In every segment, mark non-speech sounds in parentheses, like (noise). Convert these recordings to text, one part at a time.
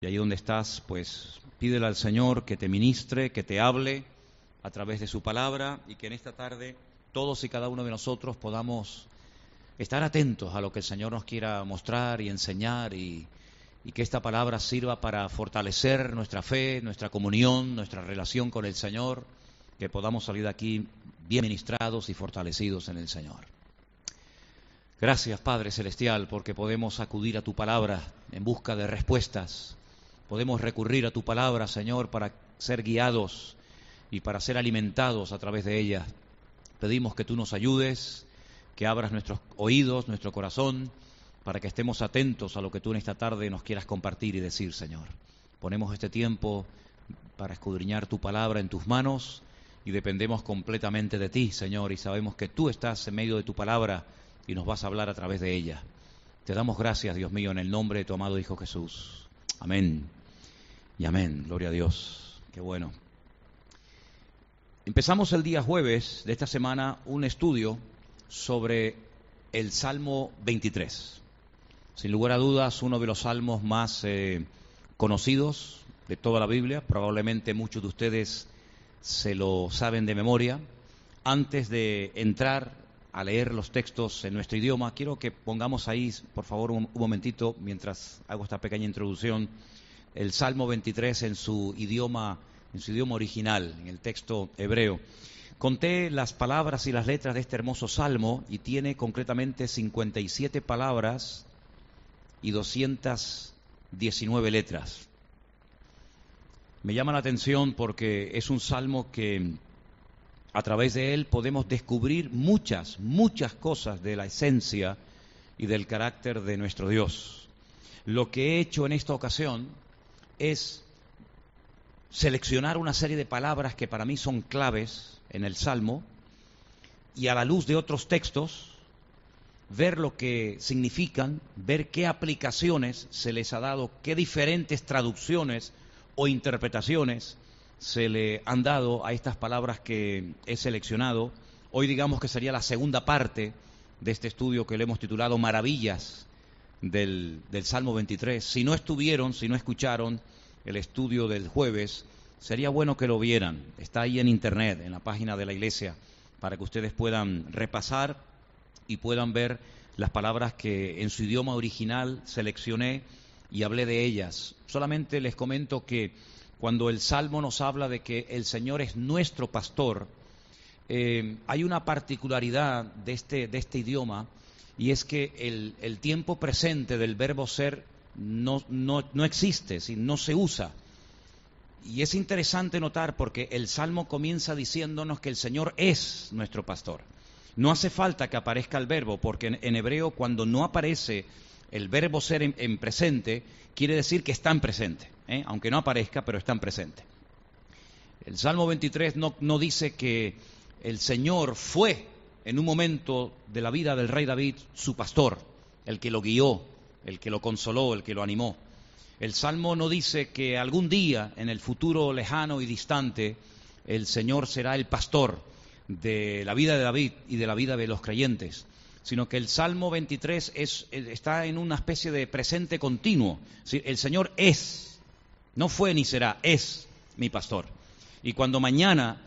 Y ahí donde estás, pues pídele al Señor que te ministre, que te hable a través de su palabra y que en esta tarde todos y cada uno de nosotros podamos estar atentos a lo que el Señor nos quiera mostrar y enseñar y, y que esta palabra sirva para fortalecer nuestra fe, nuestra comunión, nuestra relación con el Señor, que podamos salir de aquí bien ministrados y fortalecidos en el Señor. Gracias, Padre Celestial, porque podemos acudir a tu palabra en busca de respuestas Podemos recurrir a tu palabra, Señor, para ser guiados y para ser alimentados a través de ella. Pedimos que tú nos ayudes, que abras nuestros oídos, nuestro corazón, para que estemos atentos a lo que tú en esta tarde nos quieras compartir y decir, Señor. Ponemos este tiempo para escudriñar tu palabra en tus manos y dependemos completamente de ti, Señor, y sabemos que tú estás en medio de tu palabra y nos vas a hablar a través de ella. Te damos gracias, Dios mío, en el nombre de tu amado Hijo Jesús. Amén. Y amén, gloria a Dios. Qué bueno. Empezamos el día jueves de esta semana un estudio sobre el Salmo 23. Sin lugar a dudas, uno de los salmos más eh, conocidos de toda la Biblia. Probablemente muchos de ustedes se lo saben de memoria. Antes de entrar a leer los textos en nuestro idioma, quiero que pongamos ahí, por favor, un momentito, mientras hago esta pequeña introducción el Salmo 23 en su idioma, en su idioma original, en el texto hebreo. Conté las palabras y las letras de este hermoso salmo y tiene concretamente 57 palabras y 219 letras. Me llama la atención porque es un salmo que a través de él podemos descubrir muchas, muchas cosas de la esencia y del carácter de nuestro Dios. Lo que he hecho en esta ocasión es seleccionar una serie de palabras que para mí son claves en el Salmo y a la luz de otros textos ver lo que significan, ver qué aplicaciones se les ha dado, qué diferentes traducciones o interpretaciones se le han dado a estas palabras que he seleccionado. Hoy digamos que sería la segunda parte de este estudio que le hemos titulado Maravillas del, Salmo 23. Si no estuvieron, si no escucharon el estudio del jueves, sería bueno que lo vieran. Está ahí en internet, en la página de la iglesia, para que ustedes puedan repasar y puedan ver las palabras que en su idioma original seleccioné y hablé de ellas. Solamente les comento que cuando el Salmo nos habla de que el Señor es nuestro pastor, eh, hay una particularidad de este, de este idioma y es que el, tiempo presente del verbo ser no, no, no existe, no se usa. Y es interesante notar porque el Salmo comienza diciéndonos que el Señor es nuestro pastor. No hace falta que aparezca el verbo, porque en, hebreo cuando no aparece el verbo ser en, presente, quiere decir que está en presente, ¿eh? aunque no aparezca, pero está en presente. El Salmo 23 no, no dice que el Señor fue en un momento de la vida del rey David su pastor, el que lo guió, el que lo consoló, el que lo animó. El Salmo no dice que algún día, en el futuro lejano y distante, el Señor será el pastor de la vida de David y de la vida de los creyentes, sino que el Salmo 23 está en una especie de presente continuo. El Señor es, no fue ni será, es mi pastor. Y cuando mañana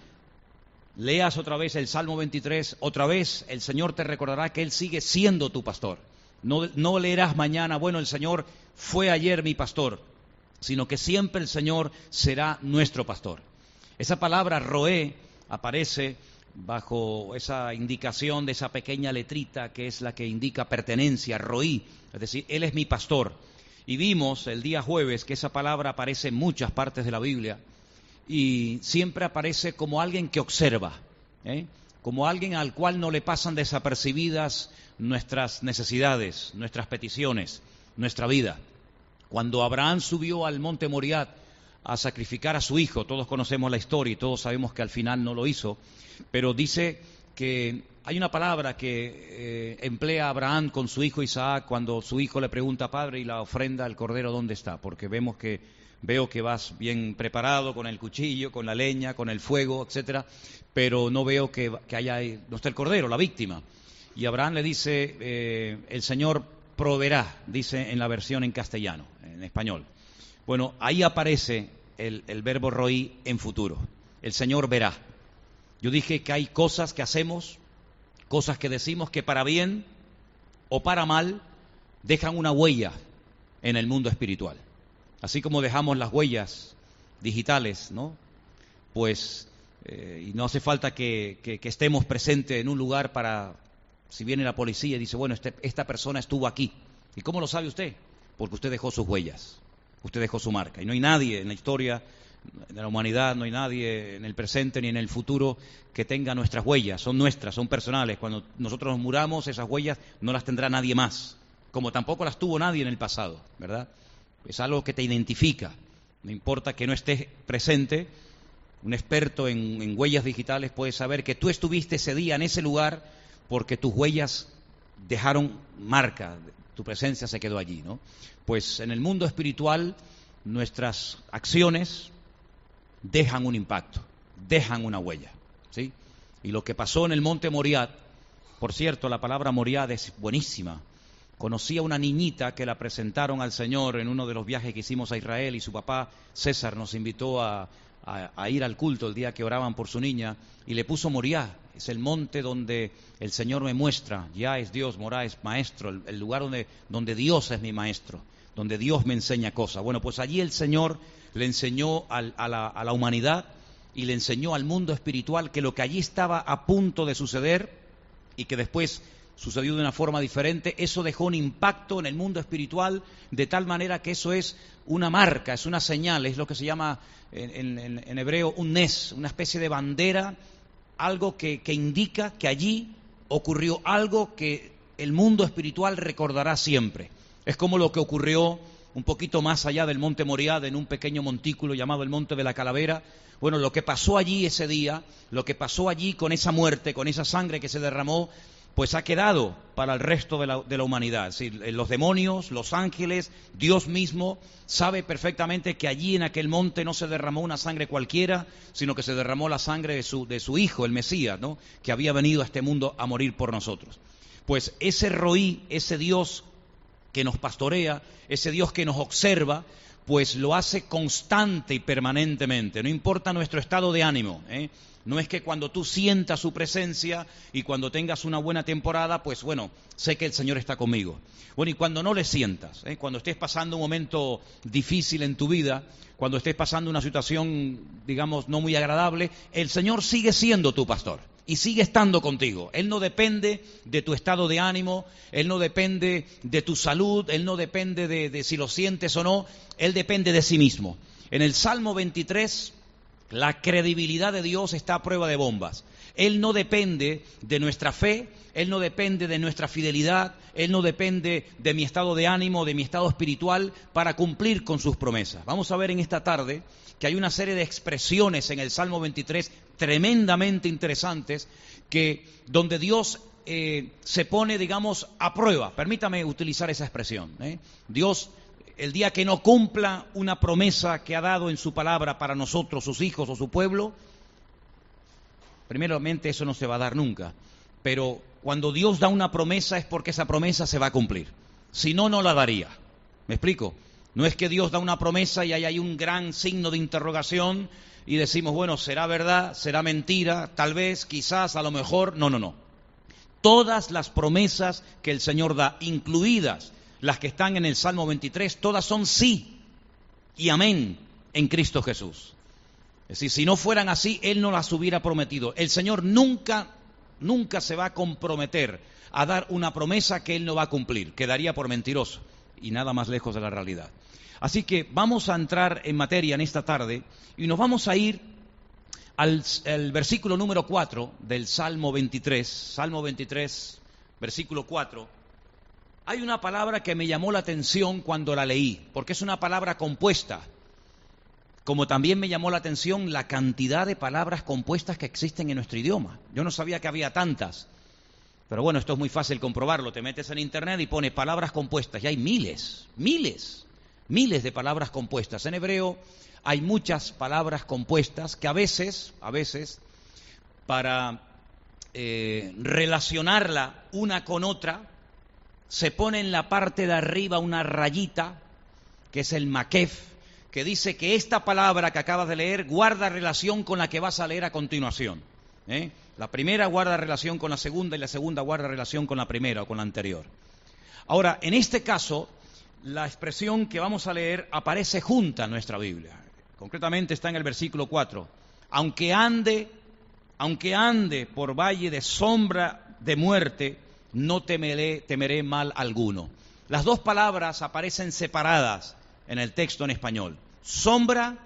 leas otra vez el Salmo 23, otra vez el Señor te recordará que Él sigue siendo tu pastor. No, leerás mañana, bueno, el Señor fue ayer mi pastor, sino que siempre el Señor será nuestro pastor. Esa palabra roé aparece bajo esa indicación de esa pequeña letrita que es la que indica pertenencia, roí, es decir, Él es mi pastor. Y vimos el día jueves que esa palabra aparece en muchas partes de la Biblia y siempre aparece como alguien que observa, ¿eh? Como alguien al cual no le pasan desapercibidas nuestras necesidades, nuestras peticiones, nuestra vida. Cuando Abraham subió al monte Moriat a sacrificar a su hijo, todos conocemos la historia y todos sabemos que al final no lo hizo, pero dice que hay una palabra que eh, emplea Abraham con su hijo Isaac cuando su hijo le pregunta, padre, ¿y la ofrenda, el cordero dónde está? Porque vemos que veo que vas bien preparado con el cuchillo, con la leña, con el fuego, etcétera, pero no veo que, haya, no está el cordero, la víctima. Y Abraham le dice, eh, el Señor proveerá, dice en la versión en castellano, en español, Bueno, ahí aparece el, el verbo roí en futuro. El Señor verá. Yo dije que hay cosas que hacemos, cosas que decimos que para bien o para mal dejan una huella en el mundo espiritual. Así como dejamos las huellas digitales, ¿no? Pues, eh, y no hace falta que, estemos presentes en un lugar para, si viene la policía y dice, bueno, este, esta persona estuvo aquí. ¿Y cómo lo sabe usted? Porque usted dejó sus huellas, usted dejó su marca. Y no hay nadie en la historia de la humanidad, no hay nadie en el presente ni en el futuro que tenga nuestras huellas. Son nuestras, son personales. Cuando nosotros nos muramos, esas huellas no las tendrá nadie más como tampoco las tuvo nadie en el pasado, ¿verdad? Es algo que te identifica. No importa que no estés presente, un experto en, huellas digitales puede saber que tú estuviste ese día en ese lugar porque tus huellas dejaron marca, tu presencia se quedó allí, ¿no? Pues en el mundo espiritual nuestras acciones dejan un impacto, dejan una huella, ¿sí? Y lo que pasó en el monte Moriad, por cierto, la palabra Moriad es buenísima, Conocí a una niñita que la presentaron al Señor en uno de los viajes que hicimos a Israel y su papá César nos invitó a, ir al culto el día que oraban por su niña y le puso Moriah. Es el monte donde el Señor me muestra, ya es Dios, Morá es maestro, el, lugar donde, Dios es mi maestro, donde Dios me enseña cosas. Bueno, pues allí el Señor le enseñó a, la, a la humanidad y le enseñó al mundo espiritual que lo que allí estaba a punto de suceder y que después sucedió de una forma diferente, eso dejó un impacto en el mundo espiritual de tal manera que eso es una marca, es una señal, es lo que se llama en, hebreo un nes, una especie de bandera, algo que, que indica que allí ocurrió algo que el mundo espiritual recordará siempre. Es como lo que ocurrió un poquito más allá del monte Moriad, en un pequeño montículo llamado el Monte de la Calavera. Bueno, lo que pasó allí ese día, lo que pasó allí con esa muerte, con esa sangre que se derramó, pues ha quedado para el resto de la, humanidad. los demonios, los ángeles, Dios mismo sabe perfectamente que allí en aquel monte no se derramó una sangre cualquiera, sino que se derramó la sangre de su, de su Hijo, el Mesías, ¿no? que había venido a este mundo a morir por nosotros. Pues ese roí, ese Dios que nos pastorea, ese Dios que nos observa, pues lo hace constante y permanentemente, no importa nuestro estado de ánimo. ¿eh? No es que cuando tú sientas su presencia y cuando tengas una buena temporada, pues bueno, sé que el Señor está conmigo. Bueno, y cuando no le sientas, ¿eh? cuando estés pasando un momento difícil en tu vida, cuando estés pasando una situación, digamos, no muy agradable, el Señor sigue siendo tu pastor y sigue estando contigo. Él no depende de tu estado de ánimo, Él no depende de tu salud, Él no depende de, de si lo sientes o no, Él depende de sí mismo. En el Salmo 23, la credibilidad de Dios está a prueba de bombas. Él no depende de nuestra fe, Él no depende de nuestra fidelidad, Él no depende de mi estado de ánimo, de mi estado espiritual para cumplir con sus promesas. Vamos a ver en esta tarde que hay una serie de expresiones en el Salmo 23 tremendamente interesantes que donde Dios eh, se pone, digamos, a prueba. Permítame utilizar esa expresión. ¿eh? Dios el día que no cumpla una promesa que ha dado en su palabra para nosotros, sus hijos o su pueblo, primeramente eso no se va a dar nunca. Pero cuando Dios da una promesa es porque esa promesa se va a cumplir. Si no, no la daría. ¿Me explico? No es que Dios da una promesa y ahí hay un gran signo de interrogación y decimos, bueno, será verdad, será mentira, tal vez, quizás, a lo mejor. No, no, no. Todas las promesas que el Señor da, incluidas las que están en el Salmo 23, todas son sí y amén en Cristo Jesús. Es decir, si no fueran así, Él no las hubiera prometido. El Señor nunca, nunca se va a comprometer a dar una promesa que Él no va a cumplir. Quedaría por mentiroso y nada más lejos de la realidad. Así que vamos a entrar en materia en esta tarde y nos vamos a ir al, versículo número 4 del Salmo 23. Salmo 23, versículo 4 hay una palabra que me llamó la atención cuando la leí, porque es una palabra compuesta, como también me llamó la atención la cantidad de palabras compuestas que existen en nuestro idioma. Yo no sabía que había tantas, pero bueno, esto es muy fácil comprobarlo. Te metes en Internet y pones palabras compuestas, y hay miles, miles, miles de palabras compuestas. En hebreo hay muchas palabras compuestas que a veces, a veces, para eh, relacionarla una con otra, se pone en la parte de arriba una rayita, que es el maquef, que dice que esta palabra que acabas de leer guarda relación con la que vas a leer a continuación. ¿eh? La primera guarda relación con la segunda y la segunda guarda relación con la primera o con la anterior. Ahora, en este caso, la expresión que vamos a leer aparece junta en nuestra Biblia. Concretamente está en el versículo 4. Aunque ande, aunque ande por valle de sombra de muerte, no temeré, temeré mal alguno. Las dos palabras aparecen separadas en el texto en español. Sombra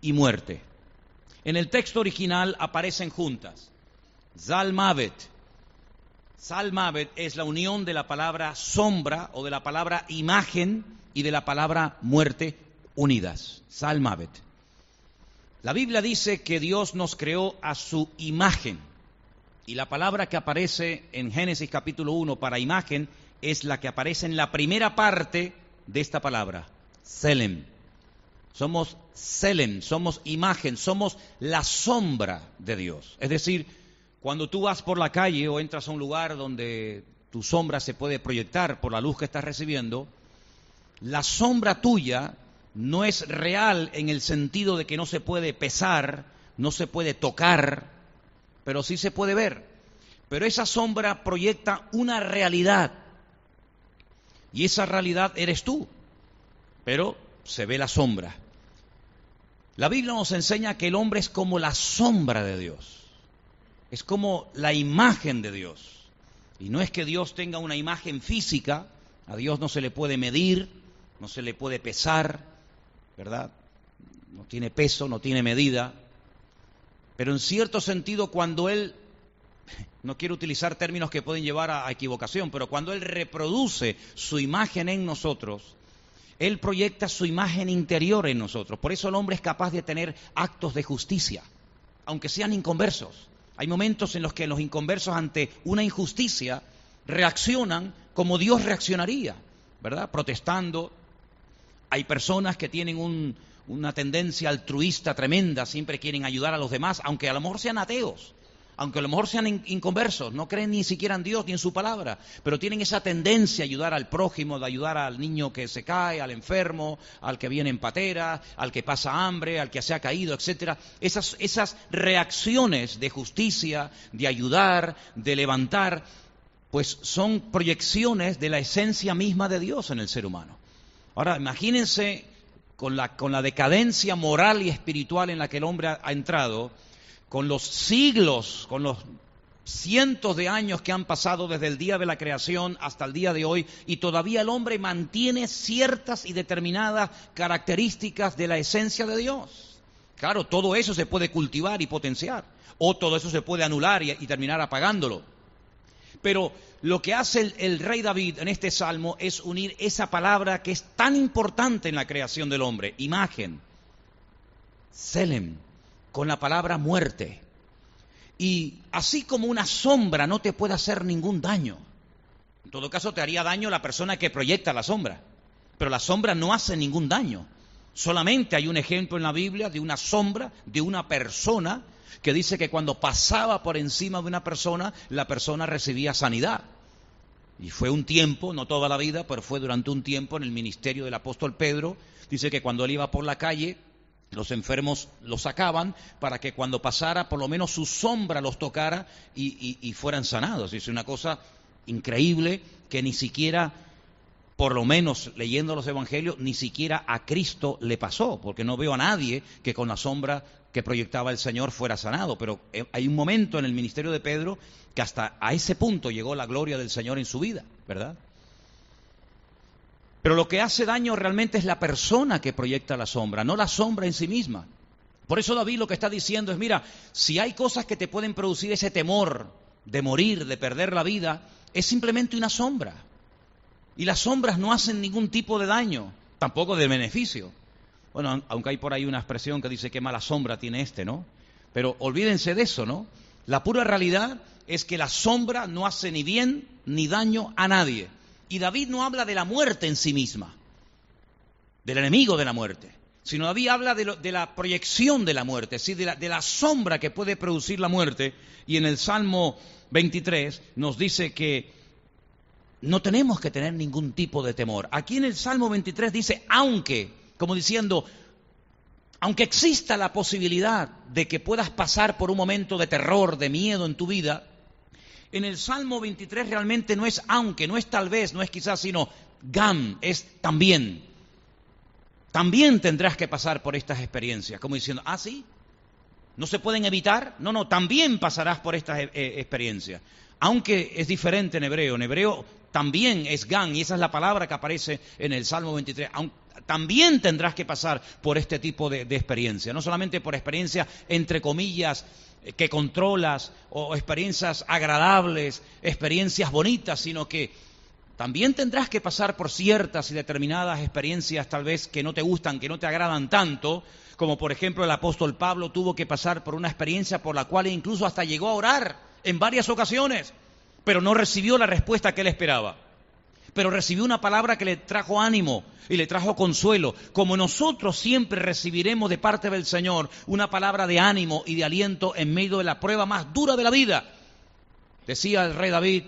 y muerte. En el texto original aparecen juntas. Zalmavet. Zalmavet es la unión de la palabra sombra o de la palabra imagen y de la palabra muerte unidas. Zalmavet. La Biblia dice que Dios nos creó a su imagen. Y la palabra que aparece en Génesis capítulo 1 para imagen es la que aparece en la primera parte de esta palabra, Selem. Somos Selem, somos imagen, somos la sombra de Dios. Es decir, cuando tú vas por la calle o entras a un lugar donde tu sombra se puede proyectar por la luz que estás recibiendo, la sombra tuya no es real en el sentido de que no se puede pesar, no se puede tocar, pero sí se puede ver. Pero esa sombra proyecta una realidad. Y esa realidad eres tú. Pero se ve la sombra. La Biblia nos enseña que el hombre es como la sombra de Dios es como la imagen de Dios. Y no es que Dios tenga una imagen física, a Dios no se le puede medir, no se le puede pesar, ¿verdad? No tiene peso, no tiene medida. Pero en cierto sentido, cuando Él, (laughs) no quiero utilizar términos que pueden llevar a, equivocación, pero cuando Él reproduce su imagen en nosotros, Él proyecta su imagen interior en nosotros. Por eso el hombre es capaz de tener actos de justicia, aunque sean inconversos. Hay momentos en los que los inconversos ante una injusticia reaccionan como Dios reaccionaría, ¿verdad? Protestando. Hay personas que tienen una tendencia altruista tremenda, siempre quieren ayudar a los demás, aunque a lo mejor sean ateos aunque a lo mejor sean inconversos, no creen ni siquiera en Dios ni en su palabra, pero tienen esa tendencia a ayudar al prójimo, de ayudar al niño que se cae, al enfermo, al que viene en patera, al que pasa hambre, al que se ha caído, etcétera. Esas, esas reacciones de justicia, de ayudar, de levantar, pues son proyecciones de la esencia misma de Dios en el ser humano. Ahora, imagínense con la, con la decadencia moral y espiritual en la que el hombre ha entrado, con los siglos, con los cientos de años que han pasado desde el día de la creación hasta el día de hoy y todavía el hombre mantiene ciertas y determinadas características de la esencia de Dios. Claro, todo eso se puede cultivar y potenciar, o todo eso se puede anular y, terminar apagándolo. Pero lo que hace el, rey David en este salmo es unir esa palabra que es tan importante en la creación del hombre, imagen, Selem, con la palabra muerte. Y así como una sombra no te puede hacer ningún daño. En todo caso, te haría daño la persona que proyecta la sombra. Pero la sombra no hace ningún daño. Solamente hay un ejemplo en la Biblia de una sombra de una persona que dice que cuando pasaba por encima de una persona, la persona recibía sanidad. Y fue un tiempo, no toda la vida, pero fue durante un tiempo en el ministerio del apóstol Pedro. Dice que cuando él iba por la calle, los enfermos los sacaban para que cuando pasara por lo menos su sombra los tocara y, fueran sanados. Es una cosa increíble que ni siquiera, por lo menos leyendo los evangelios, ni siquiera a Cristo le pasó, porque no veo a nadie que con la sombra que proyectaba el Señor fuera sanado. Pero eh, hay un momento en el ministerio de Pedro que hasta a ese punto llegó la gloria del Señor en su vida, ¿verdad? Pero lo que hace daño realmente es la persona que proyecta la sombra, no la sombra en sí misma. Por eso David lo que está diciendo es, mira, si hay cosas que te pueden producir ese temor de morir, de perder la vida, es simplemente una sombra. Y las sombras no hacen ningún tipo de daño, tampoco de beneficio. Bueno, aunque hay por ahí una expresión que dice qué mala sombra tiene este, ¿no? Pero olvídense de eso, ¿no? La pura realidad es que la sombra no hace ni bien ni daño a nadie. Y David no habla de la muerte en sí misma, del enemigo de la muerte, sino David habla de, la proyección de la muerte, ¿sí? de, la, de la sombra que puede producir la muerte. Y en el Salmo 23 nos dice que no tenemos que tener ningún tipo de temor. Aquí en el Salmo 23 dice, aunque, Como diciendo, aunque exista la posibilidad de que puedas pasar por un momento de terror, de miedo en tu vida, en el Salmo 23 realmente no es aunque, no es tal vez, no es quizás, sino gam, es también. También tendrás que pasar por estas experiencias, como diciendo, ah, sí, no se pueden evitar, no, no, también pasarás por estas eh, eh, experiencias. Aunque es diferente en hebreo, en hebreo también es gan, y esa es la palabra que aparece en el Salmo 23. También tendrás que pasar por este tipo de, experiencia, no solamente por experiencia, entre comillas, que controlas o experiencias agradables, experiencias bonitas, sino que también tendrás que pasar por ciertas y determinadas experiencias tal vez que no te gustan, que no te agradan tanto, como por ejemplo el apóstol Pablo tuvo que pasar por una experiencia por la cual incluso hasta llegó a orar en varias ocasiones, pero no recibió la respuesta que él esperaba pero recibió una palabra que le trajo ánimo y le trajo consuelo, como nosotros siempre recibiremos de parte del Señor una palabra de ánimo y de aliento en medio de la prueba más dura de la vida. Decía el rey David,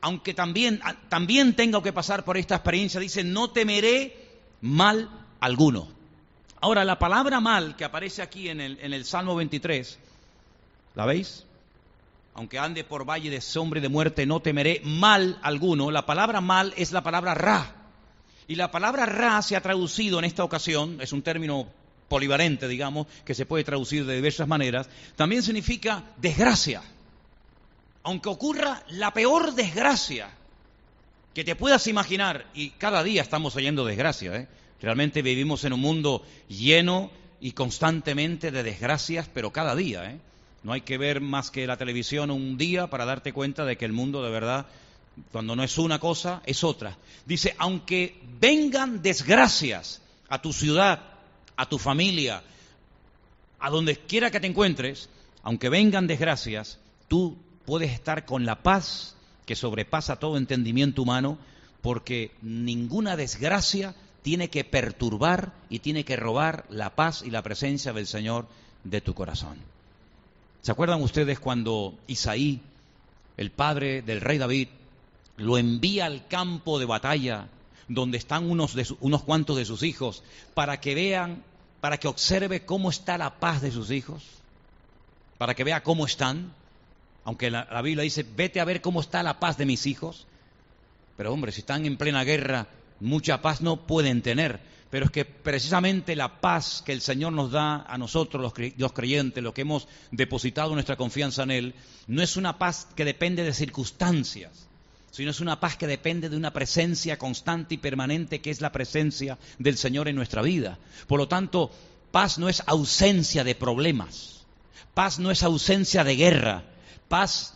aunque también, también tenga que pasar por esta experiencia, dice, no temeré mal alguno. Ahora, la palabra mal que aparece aquí en el, en el Salmo 23, ¿la veis? Aunque ande por valle de sombra y de muerte, no temeré mal alguno. La palabra mal es la palabra ra. Y la palabra ra se ha traducido en esta ocasión, es un término polivalente, digamos, que se puede traducir de diversas maneras, también significa desgracia. Aunque ocurra la peor desgracia que te puedas imaginar, y cada día estamos oyendo desgracia, ¿eh? realmente vivimos en un mundo lleno y constantemente de desgracias, pero cada día, ¿eh? No hay que ver más que la televisión un día para darte cuenta de que el mundo de verdad, cuando no es una cosa, es otra. Dice, aunque vengan desgracias a tu ciudad, a tu familia, a donde quiera que te encuentres, aunque vengan desgracias, tú puedes estar con la paz que sobrepasa todo entendimiento humano, porque ninguna desgracia tiene que perturbar y tiene que robar la paz y la presencia del Señor de tu corazón. ¿Se acuerdan ustedes cuando Isaí, el padre del rey David, lo envía al campo de batalla donde están unos, unos cuantos de sus hijos para que vean, para que observe cómo está la paz de sus hijos? Para que vea cómo están. Aunque la, la Biblia dice, vete a ver cómo está la paz de mis hijos. Pero hombre, si están en plena guerra, mucha paz no pueden tener pero es que precisamente la paz que el Señor nos da a nosotros, los, creyentes, los que hemos depositado nuestra confianza en Él, no es una paz que depende de circunstancias, sino es una paz que depende de una presencia constante y permanente que es la presencia del Señor en nuestra vida. Por lo tanto, paz no es ausencia de problemas, paz no es ausencia de guerra, paz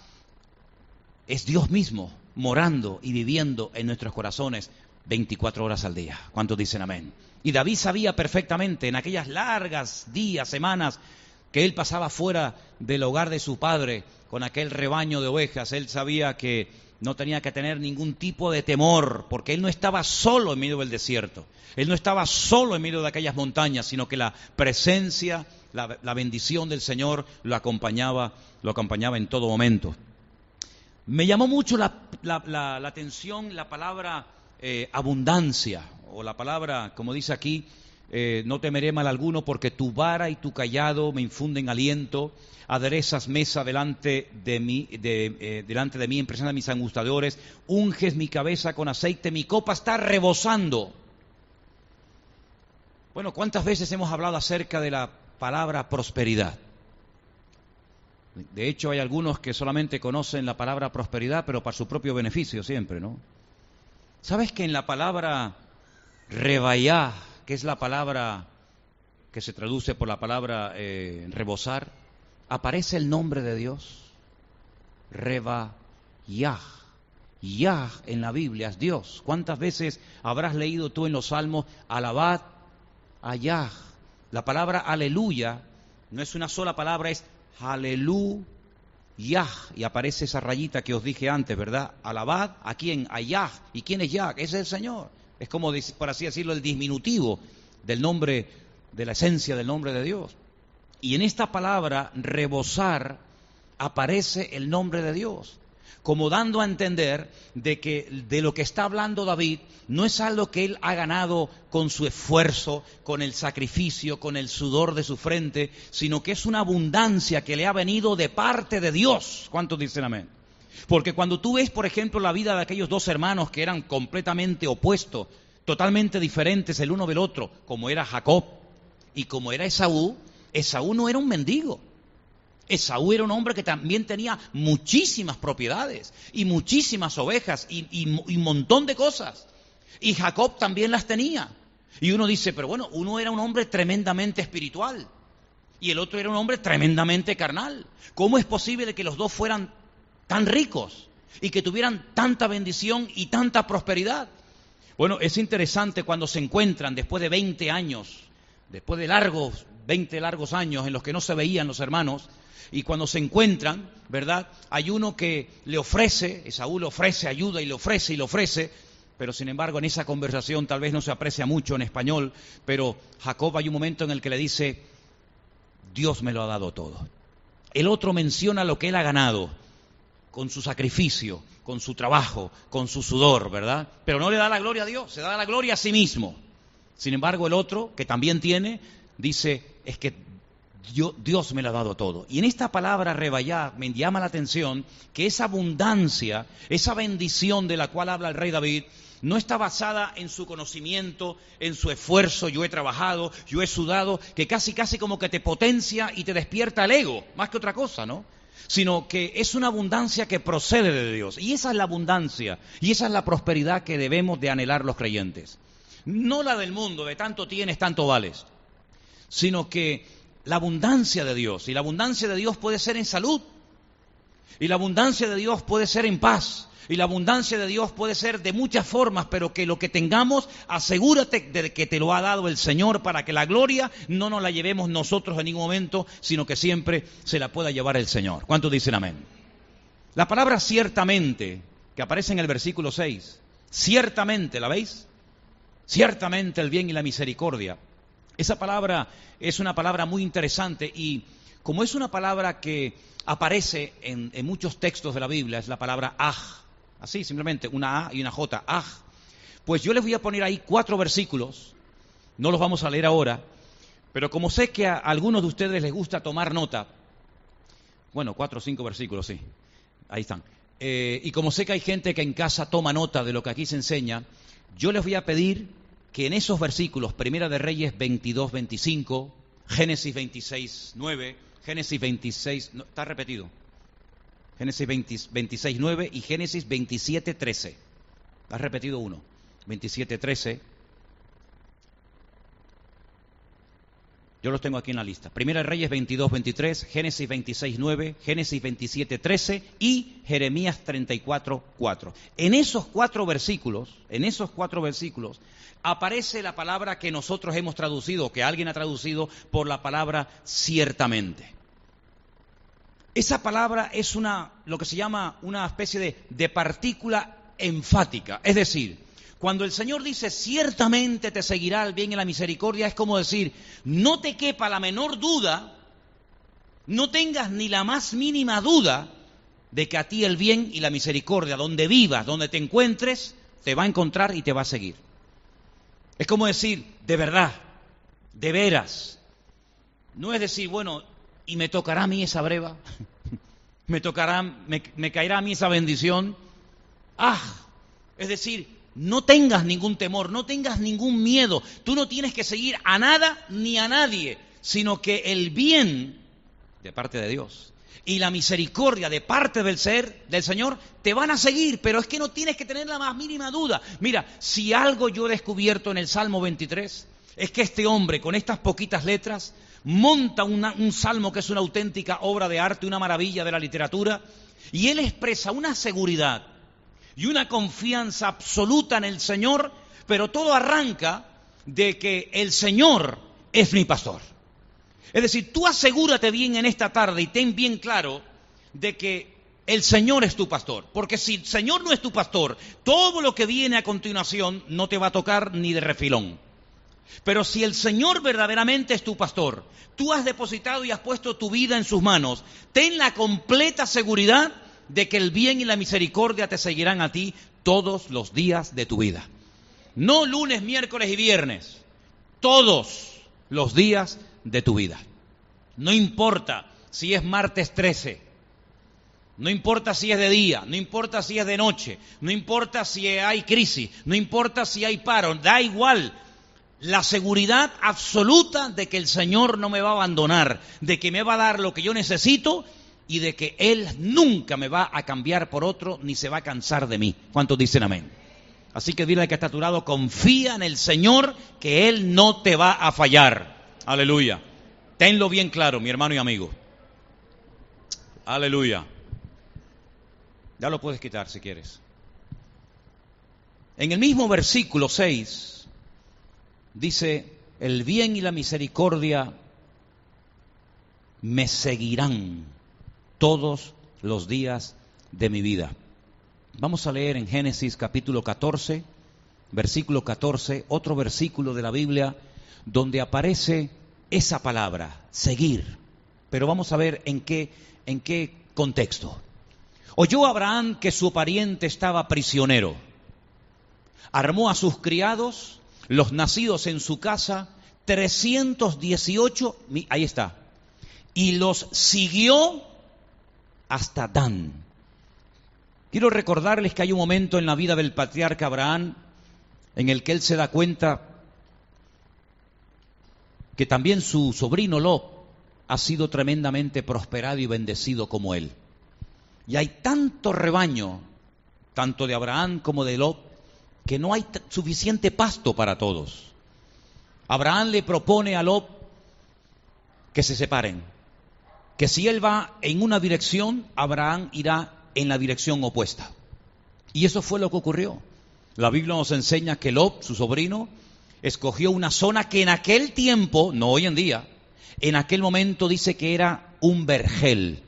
es Dios mismo morando y viviendo en nuestros corazones 24 horas al día. ¿Cuántos dicen amén? Y David sabía perfectamente en aquellas largas días, semanas, que él pasaba fuera del hogar de su padre con aquel rebaño de ovejas. Él sabía que no tenía que tener ningún tipo de temor, porque él no estaba solo en medio del desierto. Él no estaba solo en medio de aquellas montañas, sino que la presencia, la, bendición del Señor lo acompañaba, lo acompañaba en todo momento. Me llamó mucho la, atención la palabra eh, abundancia o la palabra, como dice aquí, eh, no temeré mal alguno porque tu vara y tu callado me infunden aliento, aderezas mesa delante de mí, de, eh, delante de mí en de mis angustadores, unges mi cabeza con aceite, mi copa está rebosando. Bueno, ¿cuántas veces hemos hablado acerca de la palabra prosperidad? De hecho, hay algunos que solamente conocen la palabra prosperidad, pero para su propio beneficio siempre, ¿no? ¿Sabes que en la palabra rebayá, que es la palabra que se traduce por la palabra eh, rebosar, aparece el nombre de Dios. Rebayah. Yah en la Biblia es Dios. ¿Cuántas veces habrás leído tú en los salmos, alabad a Yah? La palabra aleluya no es una sola palabra, es aleluya. Y aparece esa rayita que os dije antes, ¿verdad? Alabad a quién? A Yah. ¿Y quién es Yah? Es el Señor. Es como, por así decirlo, el disminutivo del nombre, de la esencia del nombre de Dios. Y en esta palabra, rebosar, aparece el nombre de Dios. Como dando a entender de que de lo que está hablando David no es algo que él ha ganado con su esfuerzo, con el sacrificio, con el sudor de su frente, sino que es una abundancia que le ha venido de parte de Dios. ¿Cuántos dicen amén? Porque cuando tú ves, por ejemplo, la vida de aquellos dos hermanos que eran completamente opuestos, totalmente diferentes el uno del otro, como era Jacob y como era Esaú, Esaú no era un mendigo. Esaú era un hombre que también tenía muchísimas propiedades y muchísimas ovejas y, un montón de cosas. Y Jacob también las tenía. Y uno dice, pero bueno, uno era un hombre tremendamente espiritual y el otro era un hombre tremendamente carnal. ¿Cómo es posible que los dos fueran tan ricos y que tuvieran tanta bendición y tanta prosperidad? Bueno, es interesante cuando se encuentran después de 20 años, después de largos, 20 largos años en los que no se veían los hermanos, y cuando se encuentran, ¿verdad? Hay uno que le ofrece, Esaú le ofrece ayuda y le ofrece y le ofrece, pero sin embargo en esa conversación tal vez no se aprecia mucho en español, pero Jacob hay un momento en el que le dice, Dios me lo ha dado todo. El otro menciona lo que él ha ganado con su sacrificio, con su trabajo, con su sudor, ¿verdad? Pero no le da la gloria a Dios, se da la gloria a sí mismo. Sin embargo, el otro, que también tiene, dice, es que Dios me lo ha dado todo. Y en esta palabra rebayá me llama la atención que esa abundancia, esa bendición de la cual habla el rey David, no está basada en su conocimiento, en su esfuerzo, yo he trabajado, yo he sudado, que casi casi como que te potencia y te despierta el ego, más que otra cosa, ¿no? Sino que es una abundancia que procede de Dios. Y esa es la abundancia, y esa es la prosperidad que debemos de anhelar los creyentes. No la del mundo, de tanto tienes, tanto vales, sino que la abundancia de Dios. Y la abundancia de Dios puede ser en salud. Y la abundancia de Dios puede ser en paz. Y la abundancia de Dios puede ser de muchas formas, pero que lo que tengamos, asegúrate de que te lo ha dado el Señor para que la gloria no nos la llevemos nosotros en ningún momento, sino que siempre se la pueda llevar el Señor. ¿Cuántos dicen amén? La palabra ciertamente, que aparece en el versículo 6, ciertamente, ¿la veis? Ciertamente el bien y la misericordia esa palabra es una palabra muy interesante y como es una palabra que aparece en, muchos textos de la Biblia, es la palabra aj, así simplemente una A y una J, aj, pues yo les voy a poner ahí cuatro versículos, no los vamos a leer ahora, pero como sé que a algunos de ustedes les gusta tomar nota, bueno, cuatro o cinco versículos, sí, ahí están. Eh, y como sé que hay gente que en casa toma nota de lo que aquí se enseña, yo les voy a pedir que en esos versículos, Primera de Reyes 22, 25, Génesis 26, 9, Génesis 26, está repetido, Génesis 26, 9 y Génesis 27, 13. Está repetido uno, 27, 13 Yo los tengo aquí en la lista. Primera Reyes 22, 23, Génesis 26, 9, Génesis 27, 13 y Jeremías 34, 4. En esos cuatro versículos, en esos cuatro versículos, aparece la palabra que nosotros hemos traducido, que alguien ha traducido por la palabra ciertamente. Esa palabra es una, lo que se llama una especie de, de partícula enfática, es decir, cuando el Señor dice, ciertamente te seguirá el bien y la misericordia, es como decir, no te quepa la menor duda, no tengas ni la más mínima duda de que a ti el bien y la misericordia, donde vivas, donde te encuentres, te va a encontrar y te va a seguir. Es como decir, de verdad, de veras. No es decir, bueno, y me tocará a mí esa breva, (laughs) me tocará, me, me caerá a mí esa bendición. Ah, es decir, no tengas ningún temor, no tengas ningún miedo. Tú no tienes que seguir a nada ni a nadie, sino que el bien de parte de Dios y la misericordia de parte del ser del Señor te van a seguir, pero es que no tienes que tener la más mínima duda. Mira, si algo yo he descubierto en el Salmo 23 es que este hombre con estas poquitas letras monta un salmo que es una auténtica obra de arte, una maravilla de la literatura, y él expresa una seguridad y una confianza absoluta en el Señor, pero todo arranca de que el Señor es mi pastor. Es decir, tú asegúrate bien en esta tarde y ten bien claro de que el Señor es tu pastor. Porque si el Señor no es tu pastor, todo lo que viene a continuación no te va a tocar ni de refilón. Pero si el Señor verdaderamente es tu pastor, tú has depositado y has puesto tu vida en sus manos, ten la completa seguridad de que el bien y la misericordia te seguirán a ti todos los días de tu vida. No lunes, miércoles y viernes, todos los días de tu vida. No importa si es martes 13, no importa si es de día, no importa si es de noche, no importa si hay crisis, no importa si hay paro, da igual. La seguridad absoluta de que el Señor no me va a abandonar, de que me va a dar lo que yo necesito y de que Él nunca me va a cambiar por otro ni se va a cansar de mí. ¿Cuántos dicen amén? Así que dile que está a confía en el Señor que Él no te va a fallar. Aleluya. Tenlo bien claro, mi hermano y amigo. Aleluya. Ya lo puedes quitar si quieres. En el mismo versículo 6 dice, el bien y la misericordia me seguirán todos los días de mi vida. Vamos a leer en Génesis capítulo 14, versículo 14, otro versículo de la Biblia donde aparece esa palabra, seguir. Pero vamos a ver en qué, en qué contexto. Oyó Abraham que su pariente estaba prisionero. Armó a sus criados, los nacidos en su casa, 318, ahí está, y los siguió hasta Dan. Quiero recordarles que hay un momento en la vida del patriarca Abraham en el que él se da cuenta que también su sobrino Lot ha sido tremendamente prosperado y bendecido como él. Y hay tanto rebaño, tanto de Abraham como de Lot, que no hay suficiente pasto para todos. Abraham le propone a Lot que se separen, que si él va en una dirección, Abraham irá en la dirección opuesta. Y eso fue lo que ocurrió. La Biblia nos enseña que Lot, su sobrino, escogió una zona que en aquel tiempo, no hoy en día, en aquel momento dice que era un vergel,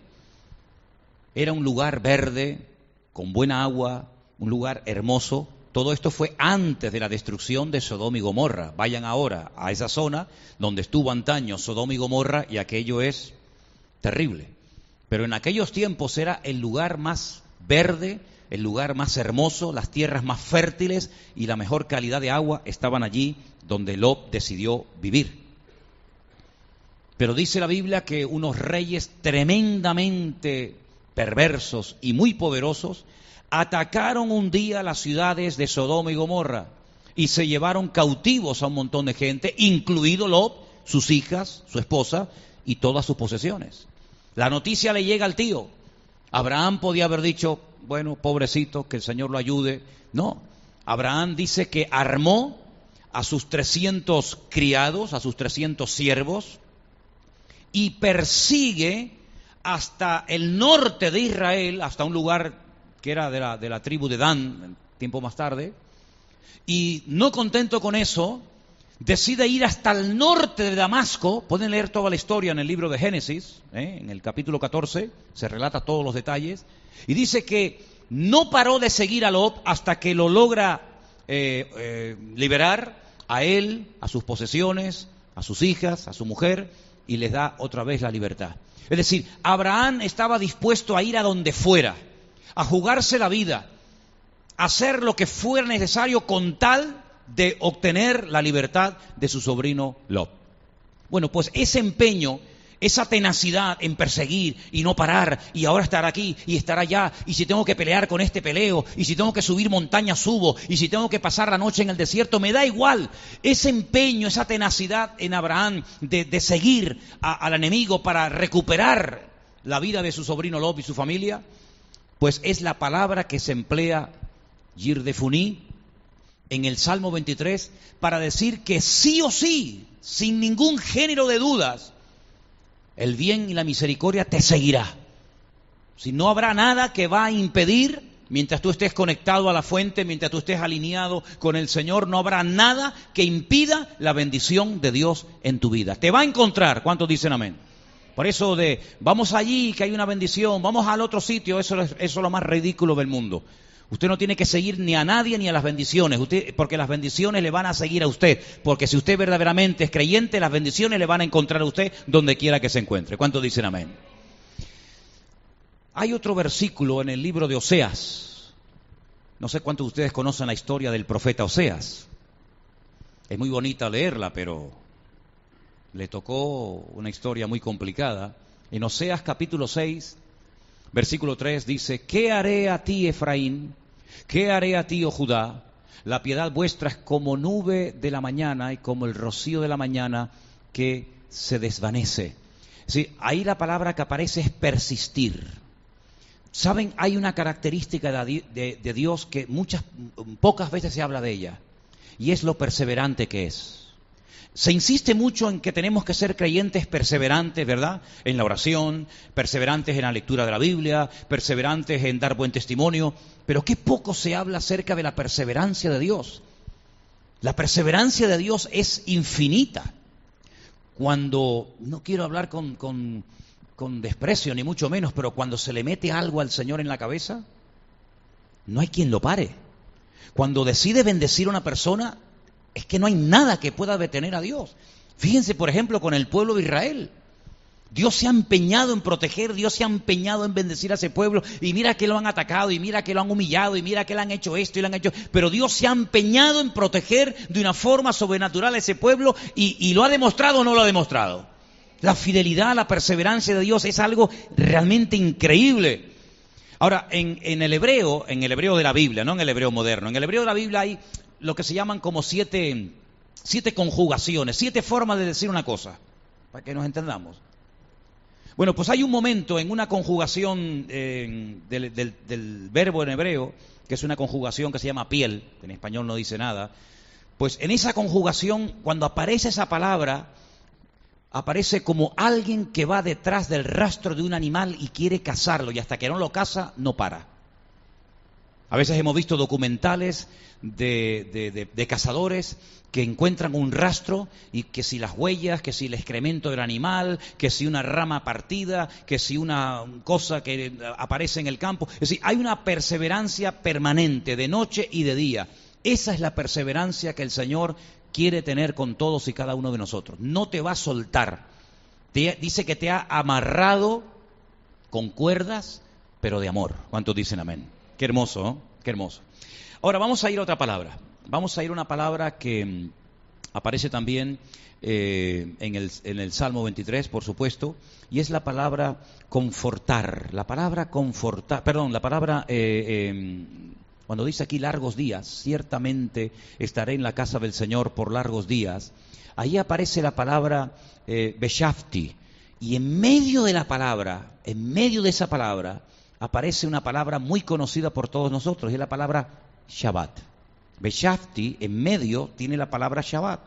era un lugar verde, con buena agua, un lugar hermoso. Todo esto fue antes de la destrucción de Sodoma y Gomorra. Vayan ahora a esa zona donde estuvo antaño Sodoma y Gomorra y aquello es terrible. Pero en aquellos tiempos era el lugar más verde, el lugar más hermoso, las tierras más fértiles y la mejor calidad de agua estaban allí donde Lot decidió vivir. Pero dice la Biblia que unos reyes tremendamente perversos y muy poderosos, atacaron un día las ciudades de Sodoma y Gomorra y se llevaron cautivos a un montón de gente, incluido Lot, sus hijas, su esposa y todas sus posesiones. La noticia le llega al tío. Abraham podía haber dicho, bueno, pobrecito, que el Señor lo ayude. No, Abraham dice que armó a sus 300 criados, a sus 300 siervos, y persigue hasta el norte de Israel, hasta un lugar que era de la, de la tribu de Dan, tiempo más tarde, y no contento con eso, decide ir hasta el norte de Damasco. Pueden leer toda la historia en el libro de Génesis, ¿eh? en el capítulo 14, se relata todos los detalles. Y dice que no paró de seguir a Lot hasta que lo logra eh, eh, liberar a él, a sus posesiones, a sus hijas, a su mujer, y les da otra vez la libertad. Es decir, Abraham estaba dispuesto a ir a donde fuera, a jugarse la vida, a hacer lo que fuera necesario con tal de obtener la libertad de su sobrino Lot. Bueno, pues ese empeño esa tenacidad en perseguir y no parar y ahora estar aquí y estar allá y si tengo que pelear con este peleo y si tengo que subir montañas subo y si tengo que pasar la noche en el desierto, me da igual. Ese empeño, esa tenacidad en Abraham de, seguir al enemigo para recuperar la vida de su sobrino Lob y su familia, pues es la palabra que se emplea Girdefuní en el Salmo 23 para decir que sí o sí, sin ningún género de dudas, el bien y la misericordia te seguirá. Si no habrá nada que va a impedir, mientras tú estés conectado a la fuente, mientras tú estés alineado con el Señor, no habrá nada que impida la bendición de Dios en tu vida. Te va a encontrar, ¿cuántos dicen amén? Por eso de vamos allí, que hay una bendición, vamos al otro sitio, eso es, eso es lo más ridículo del mundo. Usted no tiene que seguir ni a nadie ni a las bendiciones, usted, porque las bendiciones le van a seguir a usted. Porque si usted verdaderamente es creyente, las bendiciones le van a encontrar a usted donde quiera que se encuentre. ¿Cuántos dicen amén? Hay otro versículo en el libro de Oseas. No sé cuántos de ustedes conocen la historia del profeta Oseas. Es muy bonita leerla, pero le tocó una historia muy complicada. En Oseas capítulo 6, versículo 3 dice, ¿qué haré a ti, Efraín? ¿Qué haré a ti, oh Judá? La piedad vuestra es como nube de la mañana y como el rocío de la mañana que se desvanece. Sí, ahí la palabra que aparece es persistir. Saben, hay una característica de, de Dios que muchas, pocas veces se habla de ella, y es lo perseverante que es. Se insiste mucho en que tenemos que ser creyentes perseverantes, ¿verdad? En la oración, perseverantes en la lectura de la Biblia, perseverantes en dar buen testimonio, pero qué poco se habla acerca de la perseverancia de Dios. La perseverancia de Dios es infinita. Cuando, no quiero hablar con, con, con desprecio, ni mucho menos, pero cuando se le mete algo al Señor en la cabeza, no hay quien lo pare. Cuando decide bendecir a una persona, es que no hay nada que pueda detener a Dios. Fíjense, por ejemplo, con el pueblo de Israel. Dios se ha empeñado en proteger, Dios se ha empeñado en bendecir a ese pueblo. Y mira que lo han atacado, y mira que lo han humillado, y mira que le han hecho esto y lo han hecho. Pero Dios se ha empeñado en proteger de una forma sobrenatural a ese pueblo y, lo ha demostrado o no lo ha demostrado. La fidelidad, la perseverancia de Dios es algo realmente increíble. Ahora, en, el hebreo, en el hebreo de la Biblia, no en el hebreo moderno, en el hebreo de la Biblia hay lo que se llaman como siete, siete conjugaciones, siete formas de decir una cosa, para que nos entendamos. Bueno, pues hay un momento en una conjugación del, del, verbo en hebreo, que es una conjugación que se llama piel, que en español no dice nada, pues en esa conjugación, cuando aparece esa palabra, aparece como alguien que va detrás del rastro de un animal y quiere cazarlo, y hasta que no lo caza, no para. A veces hemos visto documentales de, cazadores que encuentran un rastro y que si las huellas, que si el excremento del animal, que si una rama partida, que si una cosa que aparece en el campo. Es decir, hay una perseverancia permanente de noche y de día. Esa es la perseverancia que el Señor quiere tener con todos y cada uno de nosotros. No te va a soltar. dice que te ha amarrado con cuerdas, pero de amor. ¿Cuántos dicen amén? Qué hermoso, ¿no? Qué hermoso. Ahora vamos a ir a otra palabra. Vamos a ir a una palabra que mm, aparece también eh, en, el, Salmo 23, por supuesto, y es la palabra confortar. La palabra confortar, perdón, la palabra, eh, em, cuando dice aquí largos días, ciertamente estaré en la casa del Señor por largos días. Ahí aparece la palabra eh, Beshafti, y en medio de la palabra, en medio de esa palabra, aparece una palabra muy conocida por todos nosotros, y es la palabra Shabbat. Beshafti en medio tiene la palabra Shabbat,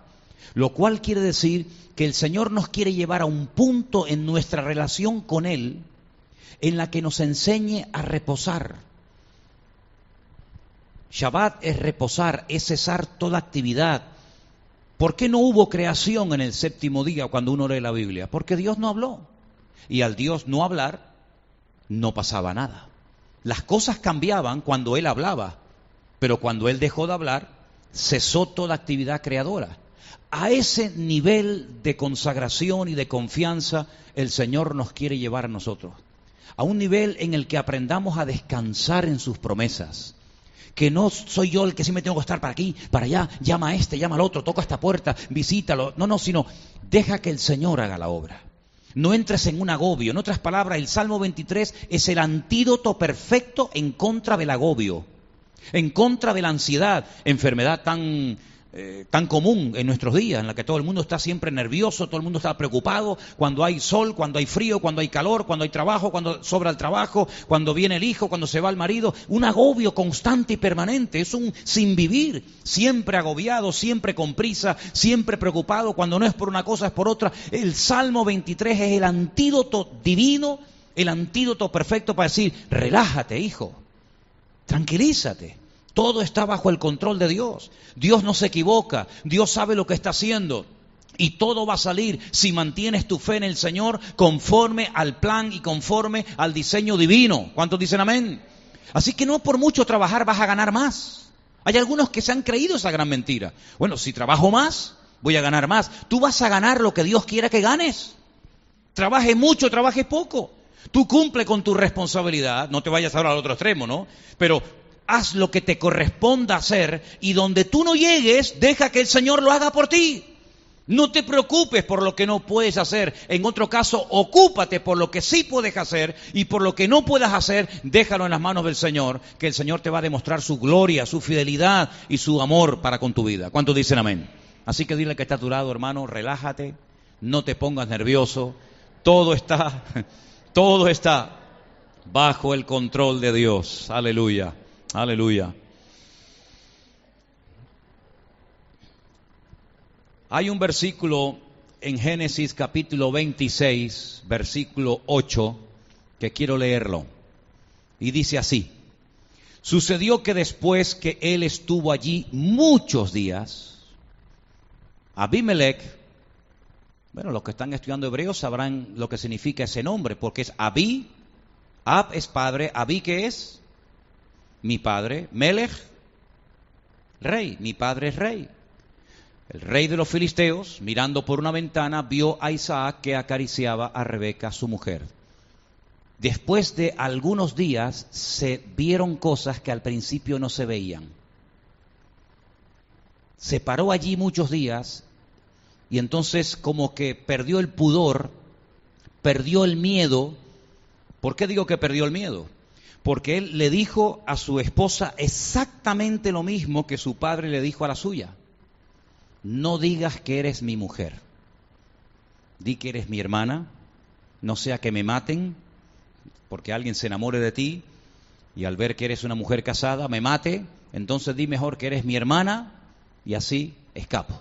lo cual quiere decir que el Señor nos quiere llevar a un punto en nuestra relación con Él en la que nos enseñe a reposar. Shabbat es reposar, es cesar toda actividad. ¿Por qué no hubo creación en el séptimo día cuando uno lee la Biblia? Porque Dios no habló. Y al Dios no hablar, no pasaba nada. Las cosas cambiaban cuando Él hablaba, pero cuando Él dejó de hablar, cesó toda actividad creadora. A ese nivel de consagración y de confianza el Señor nos quiere llevar a nosotros. A un nivel en el que aprendamos a descansar en sus promesas. Que no soy yo el que sí me tengo que estar para aquí, para allá, llama a este, llama al otro, toca esta puerta, visítalo. No, no, sino deja que el Señor haga la obra. No entres en un agobio. En otras palabras, el Salmo 23 es el antídoto perfecto en contra del agobio, en contra de la ansiedad, enfermedad tan eh, tan común en nuestros días, en la que todo el mundo está siempre nervioso, todo el mundo está preocupado, cuando hay sol, cuando hay frío, cuando hay calor, cuando hay trabajo, cuando sobra el trabajo, cuando viene el hijo, cuando se va el marido, un agobio constante y permanente, es un sin vivir, siempre agobiado, siempre con prisa, siempre preocupado, cuando no es por una cosa es por otra. El Salmo 23 es el antídoto divino, el antídoto perfecto para decir, relájate, hijo, tranquilízate. Todo está bajo el control de Dios. Dios no se equivoca. Dios sabe lo que está haciendo. Y todo va a salir si mantienes tu fe en el Señor conforme al plan y conforme al diseño divino. ¿Cuántos dicen amén? Así que no por mucho trabajar vas a ganar más. Hay algunos que se han creído esa gran mentira. Bueno, si trabajo más, voy a ganar más. Tú vas a ganar lo que Dios quiera que ganes. Trabaje mucho, trabaje poco. Tú cumple con tu responsabilidad, no te vayas ahora al otro extremo, ¿no? Pero haz lo que te corresponda hacer y donde tú no llegues, deja que el Señor lo haga por ti. No te preocupes por lo que no puedes hacer. En otro caso, ocúpate por lo que sí puedes hacer y por lo que no puedas hacer, déjalo en las manos del Señor, que el Señor te va a demostrar su gloria, su fidelidad y su amor para con tu vida. ¿Cuántos dicen amén? Así que dile que está a tu lado, hermano, relájate, no te pongas nervioso. Todo está, (laughs) todo está bajo el control de Dios. Aleluya, aleluya. Hay un versículo en Génesis capítulo 26, versículo 8, que quiero leerlo. Y dice así, sucedió que después que él estuvo allí muchos días, Abimelech, bueno, los que están estudiando hebreo sabrán lo que significa ese nombre, porque es Abi, Ab es padre, Abi que es mi padre, Melech, rey, mi padre es rey. El rey de los filisteos, mirando por una ventana, vio a Isaac que acariciaba a Rebeca, su mujer. Después de algunos días se vieron cosas que al principio no se veían. Se paró allí muchos días y entonces como que perdió el pudor, perdió el miedo. ¿Por qué digo que perdió el miedo? Porque él le dijo a su esposa exactamente lo mismo que su padre le dijo a la suya no digas que eres mi mujer. Di que eres mi hermana, no sea que me maten, porque alguien se enamore de ti y al ver que eres una mujer casada me mate, entonces di mejor que eres mi hermana y así escapo.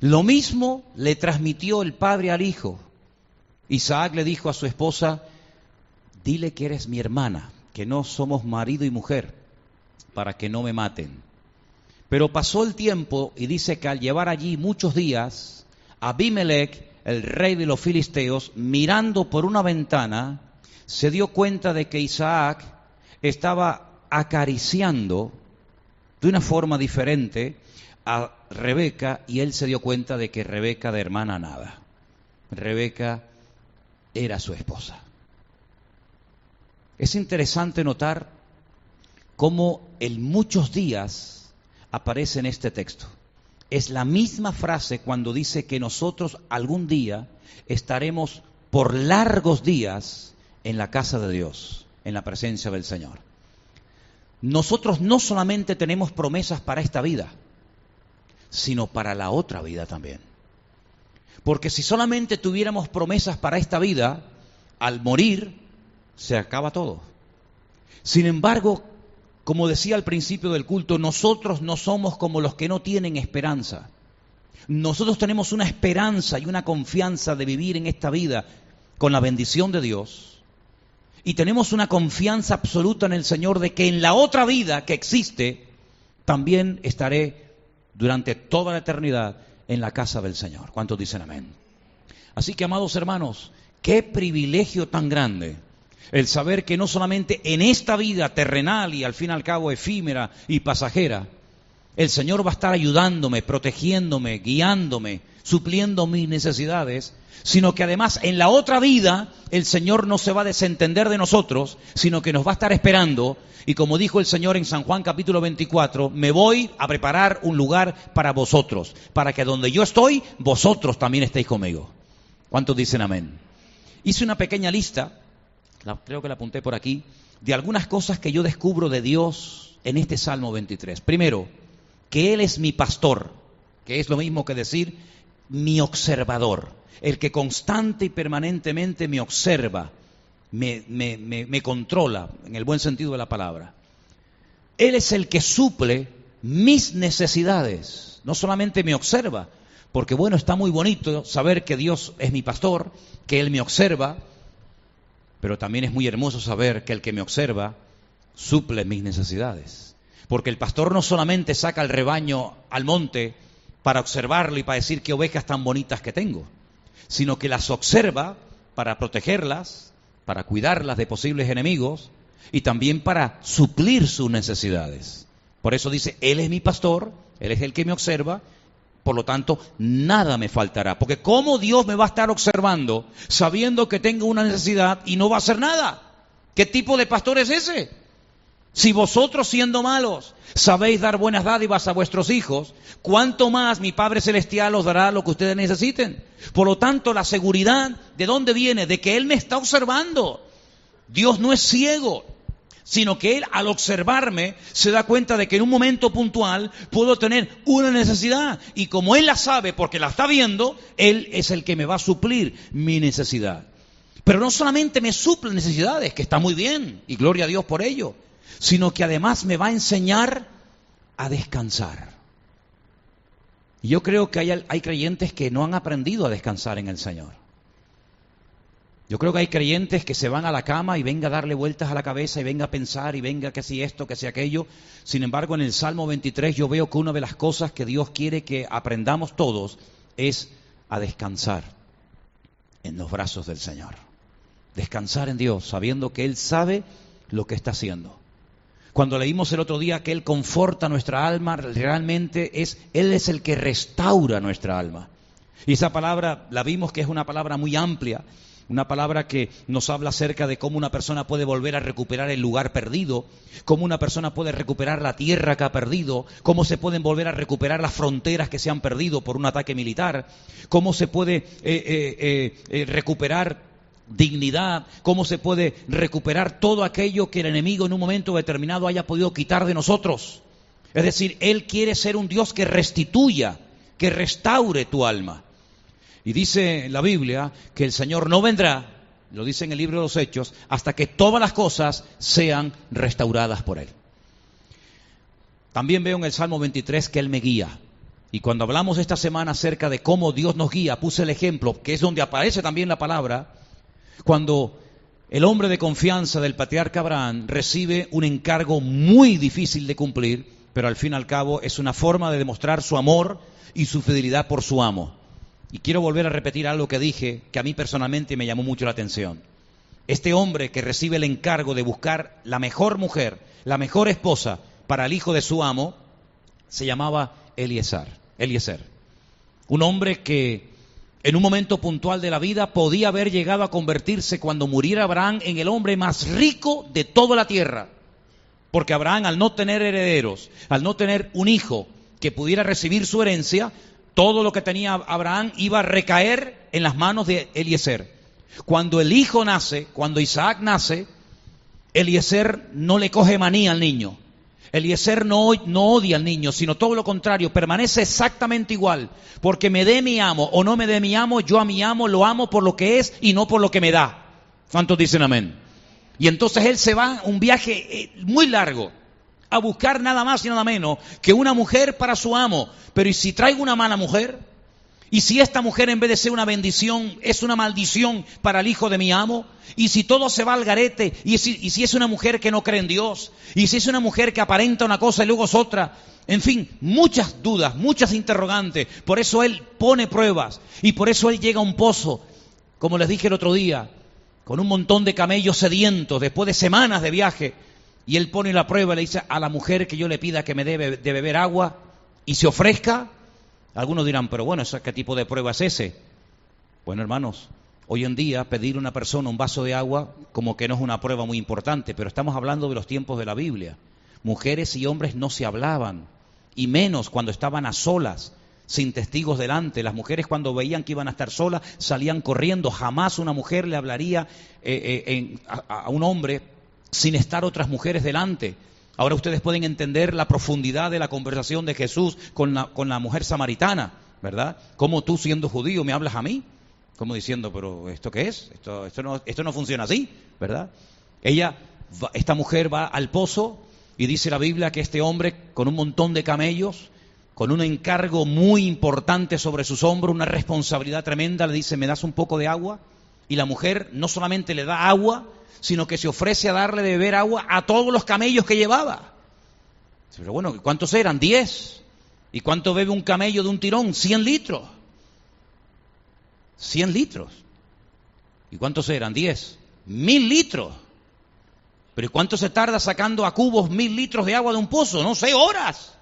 Lo mismo le transmitió el padre al hijo. Isaac le dijo a su esposa, dile que eres mi hermana, que no somos marido y mujer, para que no me maten. Pero pasó el tiempo y dice que al llevar allí muchos días, Abimelech, el rey de los filisteos, mirando por una ventana, se dio cuenta de que Isaac estaba acariciando de una forma diferente a Rebeca y él se dio cuenta de que Rebeca de hermana nada. Rebeca era su esposa. Es interesante notar cómo en muchos días aparece en este texto. Es la misma frase cuando dice que nosotros algún día estaremos por largos días en la casa de Dios, en la presencia del Señor. Nosotros no solamente tenemos promesas para esta vida, sino para la otra vida también. Porque si solamente tuviéramos promesas para esta vida, al morir se acaba todo. Sin embargo, como decía al principio del culto, nosotros no somos como los que no tienen esperanza. Nosotros tenemos una esperanza y una confianza de vivir en esta vida con la bendición de Dios. Y tenemos una confianza absoluta en el Señor de que en la otra vida que existe, también estaré durante toda la eternidad en la casa del Señor. ¿Cuántos dicen amén? Así que, amados hermanos, qué privilegio tan grande el saber que no solamente en esta vida terrenal y al fin y al cabo efímera y pasajera, el Señor va a estar ayudándome, protegiéndome, guiándome, supliendo mis necesidades, sino que además en la otra vida el Señor no se va a desentender de nosotros, sino que nos va a estar esperando. Y como dijo el Señor en San Juan capítulo 24, me voy a preparar un lugar para vosotros, para que donde yo estoy, vosotros también estéis conmigo. ¿Cuántos dicen amén? Hice una pequeña lista creo que la apunté por aquí, de algunas cosas que yo descubro de Dios en este Salmo 23. Primero, que Él es mi pastor, que es lo mismo que decir mi observador, el que constante y permanentemente me observa, me, me controla, en el buen sentido de la palabra. Él es el que suple mis necesidades, no solamente me observa, porque bueno, está muy bonito saber que Dios es mi pastor, que Él me observa, pero también es muy hermoso saber que el que me observa suple mis necesidades. Porque el pastor no solamente saca el rebaño al monte para observarlo y para decir qué ovejas tan bonitas que tengo, sino que las observa para protegerlas, para cuidarlas de posibles enemigos y también para suplir sus necesidades. Por eso dice, Él es mi pastor, Él es el que me observa Por lo tanto, nada me faltará. Porque ¿cómo Dios me va a estar observando sabiendo que tengo una necesidad y no va a hacer nada? ¿Qué tipo de pastor es ese? Si vosotros siendo malos sabéis dar buenas dádivas a vuestros hijos, ¿cuánto más mi Padre Celestial os dará lo que ustedes necesiten? Por lo tanto, la seguridad, ¿de dónde viene? De que Él me está observando. Dios no es ciego sino que Él al observarme se da cuenta de que en un momento puntual puedo tener una necesidad y como Él la sabe porque la está viendo, Él es el que me va a suplir mi necesidad. Pero no solamente me suple necesidades, que está muy bien y gloria a Dios por ello, sino que además me va a enseñar a descansar. Yo creo que hay, hay creyentes que no han aprendido a descansar en el Señor. Yo creo que hay creyentes que se van a la cama y venga a darle vueltas a la cabeza y venga a pensar y venga que si esto, que si aquello. Sin embargo, en el Salmo 23 yo veo que una de las cosas que Dios quiere que aprendamos todos es a descansar en los brazos del Señor. Descansar en Dios, sabiendo que Él sabe lo que está haciendo. Cuando leímos el otro día que Él conforta nuestra alma, realmente es Él es el que restaura nuestra alma. Y esa palabra la vimos que es una palabra muy amplia una palabra que nos habla acerca de cómo una persona puede volver a recuperar el lugar perdido, cómo una persona puede recuperar la tierra que ha perdido, cómo se pueden volver a recuperar las fronteras que se han perdido por un ataque militar, cómo se puede eh, eh, eh, recuperar dignidad, cómo se puede recuperar todo aquello que el enemigo en un momento determinado haya podido quitar de nosotros. Es decir, Él quiere ser un Dios que restituya, que restaure tu alma. Y dice la Biblia que el Señor no vendrá, lo dice en el libro de los Hechos, hasta que todas las cosas sean restauradas por Él. También veo en el Salmo 23 que Él me guía. Y cuando hablamos esta semana acerca de cómo Dios nos guía, puse el ejemplo, que es donde aparece también la palabra, cuando el hombre de confianza del patriarca Abraham recibe un encargo muy difícil de cumplir, pero al fin y al cabo es una forma de demostrar su amor y su fidelidad por su amo. Y quiero volver a repetir algo que dije que a mí personalmente me llamó mucho la atención. Este hombre que recibe el encargo de buscar la mejor mujer, la mejor esposa para el hijo de su amo, se llamaba Eliezer. Eliezer. Un hombre que en un momento puntual de la vida podía haber llegado a convertirse cuando muriera Abraham en el hombre más rico de toda la tierra. Porque Abraham al no tener herederos, al no tener un hijo que pudiera recibir su herencia, todo lo que tenía Abraham iba a recaer en las manos de Eliezer. Cuando el hijo nace, cuando Isaac nace, Eliezer no le coge manía al niño. Eliezer no, no odia al niño, sino todo lo contrario, permanece exactamente igual. Porque me dé mi amo o no me dé mi amo, yo a mi amo lo amo por lo que es y no por lo que me da. ¿Cuántos dicen amén? Y entonces él se va un viaje eh, muy largo a buscar nada más y nada menos que una mujer para su amo. Pero ¿y si traigo una mala mujer? ¿Y si esta mujer en vez de ser una bendición es una maldición para el hijo de mi amo? ¿Y si todo se va al garete? ¿Y si, y si es una mujer que no cree en Dios? ¿Y si es una mujer que aparenta una cosa y luego es otra? En fin, muchas dudas, muchas interrogantes. Por eso él pone pruebas y por eso él llega a un pozo, como les dije el otro día, con un montón de camellos sedientos después de semanas de viaje y él pone la prueba le dice a la mujer que yo le pida que me dé de beber agua y se ofrezca. Algunos dirán, pero bueno, ¿qué tipo de prueba es ese? Bueno, hermanos, hoy en día pedir a una persona un vaso de agua como que no es una prueba muy importante, pero estamos hablando de los tiempos de la Biblia. Mujeres y hombres no se hablaban, y menos cuando estaban a solas, sin testigos delante. Las mujeres cuando veían que iban a estar solas salían corriendo. Jamás una mujer le hablaría eh, eh, a un hombre sin estar otras mujeres delante. Ahora ustedes pueden entender la profundidad de la conversación de Jesús con la, con la mujer samaritana, ¿verdad? ¿Cómo tú siendo judío me hablas a mí? Como diciendo, pero ¿esto qué es? Esto, esto, no, esto no funciona así, ¿verdad? Ella, esta mujer va al pozo y dice la Biblia que este hombre con un montón de camellos, con un encargo muy importante sobre sus hombros, una responsabilidad tremenda, le dice, ¿me das un poco de agua? Y la mujer no solamente le da agua, sino que se ofrece a darle de beber agua a todos los camellos que llevaba. Pero bueno, ¿cuántos eran? Diez. ¿Y cuánto bebe un camello de un tirón? Cien litros. Cien litros. ¿Y cuántos eran? Diez. Mil litros. Pero ¿y cuánto se tarda sacando a cubos mil litros de agua de un pozo? No sé, horas.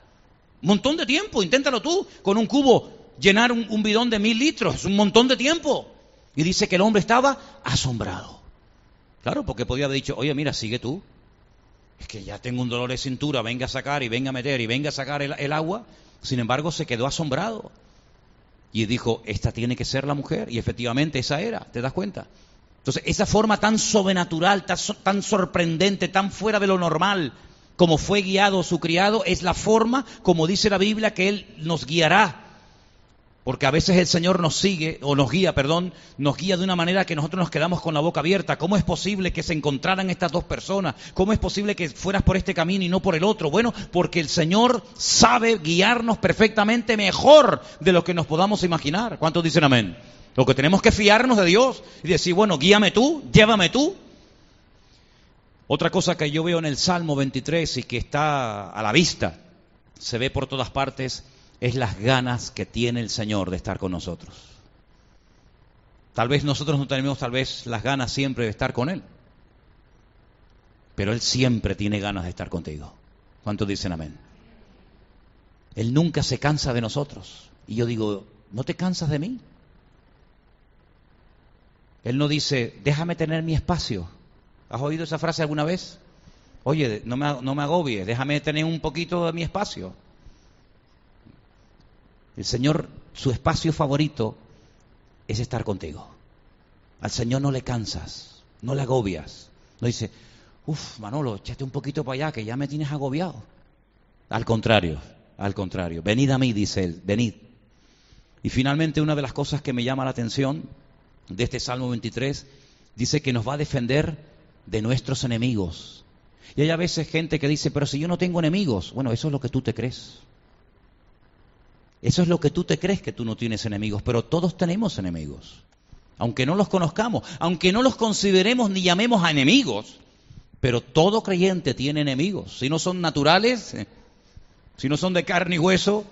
Un montón de tiempo, inténtalo tú, con un cubo llenar un, un bidón de mil litros, es un montón de tiempo. Y dice que el hombre estaba asombrado. Claro, porque podía haber dicho, oye, mira, sigue tú. Es que ya tengo un dolor de cintura, venga a sacar y venga a meter y venga a sacar el, agua. Sin embargo, se quedó asombrado. Y dijo, esta tiene que ser la mujer. Y efectivamente esa era, ¿te das cuenta? Entonces, esa forma tan sobrenatural, tan, sorprendente, tan fuera de lo normal, como fue guiado su criado, es la forma, como dice la Biblia, que Él nos guiará porque a veces el Señor nos sigue, o nos guía, perdón, nos guía de una manera que nosotros nos quedamos con la boca abierta. ¿Cómo es posible que se encontraran estas dos personas? ¿Cómo es posible que fueras por este camino y no por el otro? Bueno, porque el Señor sabe guiarnos perfectamente mejor de lo que nos podamos imaginar. ¿Cuántos dicen amén? Lo que tenemos que fiarnos de Dios y decir, bueno, guíame tú, llévame tú. Otra cosa que yo veo en el Salmo 23 y que está a la vista, se ve por todas partes, es las ganas que tiene el Señor de estar con nosotros. Tal vez nosotros no tenemos tal vez las ganas siempre de estar con Él, pero Él siempre tiene ganas de estar contigo. ¿Cuántos dicen amén? Él nunca se cansa de nosotros. Y yo digo, ¿no te cansas de mí? Él no dice, déjame tener mi espacio. ¿Has oído esa frase alguna vez? Oye, no me, agobies, déjame tener un poquito de mi espacio. El Señor, su espacio favorito es estar contigo. Al Señor no le cansas, no le agobias. No dice, uff, Manolo, échate un poquito para allá, que ya me tienes agobiado. Al contrario, al contrario. Venid a mí, dice él, venid. Y finalmente una de las cosas que me llama la atención de este Salmo 23, dice que nos va a defender de nuestros enemigos. Y hay a veces gente que dice, pero si yo no tengo enemigos, bueno, eso es lo que tú te crees. Eso es lo que tú te crees que tú no tienes enemigos, pero todos tenemos enemigos. Aunque no los conozcamos, aunque no los consideremos ni llamemos a enemigos, pero todo creyente tiene enemigos. Si no son naturales, si no son de carne y hueso,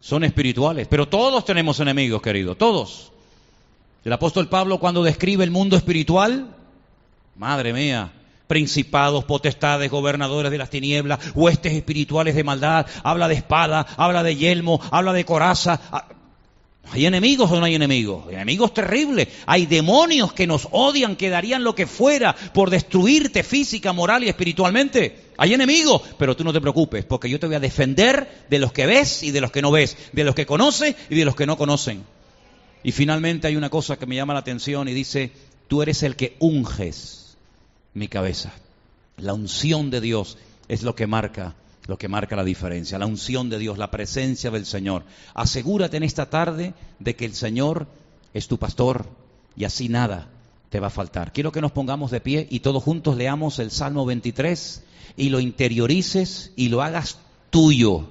son espirituales. Pero todos tenemos enemigos, querido, todos. El apóstol Pablo cuando describe el mundo espiritual, madre mía, principados, potestades, gobernadores de las tinieblas, huestes espirituales de maldad, habla de espada, habla de yelmo, habla de coraza. Ah, ¿Hay enemigos o no hay enemigos? Hay enemigos terribles. Hay demonios que nos odian, que darían lo que fuera por destruirte física, moral y espiritualmente. Hay enemigos, pero tú no te preocupes, porque yo te voy a defender de los que ves y de los que no ves, de los que conoces y de los que no conocen. Y finalmente hay una cosa que me llama la atención y dice, tú eres el que unges mi cabeza. La unción de Dios es lo que marca lo que marca la diferencia, la unción de Dios, la presencia del Señor. Asegúrate en esta tarde de que el Señor es tu pastor y así nada te va a faltar. Quiero que nos pongamos de pie y todos juntos leamos el Salmo 23 y lo interiorices y lo hagas tuyo,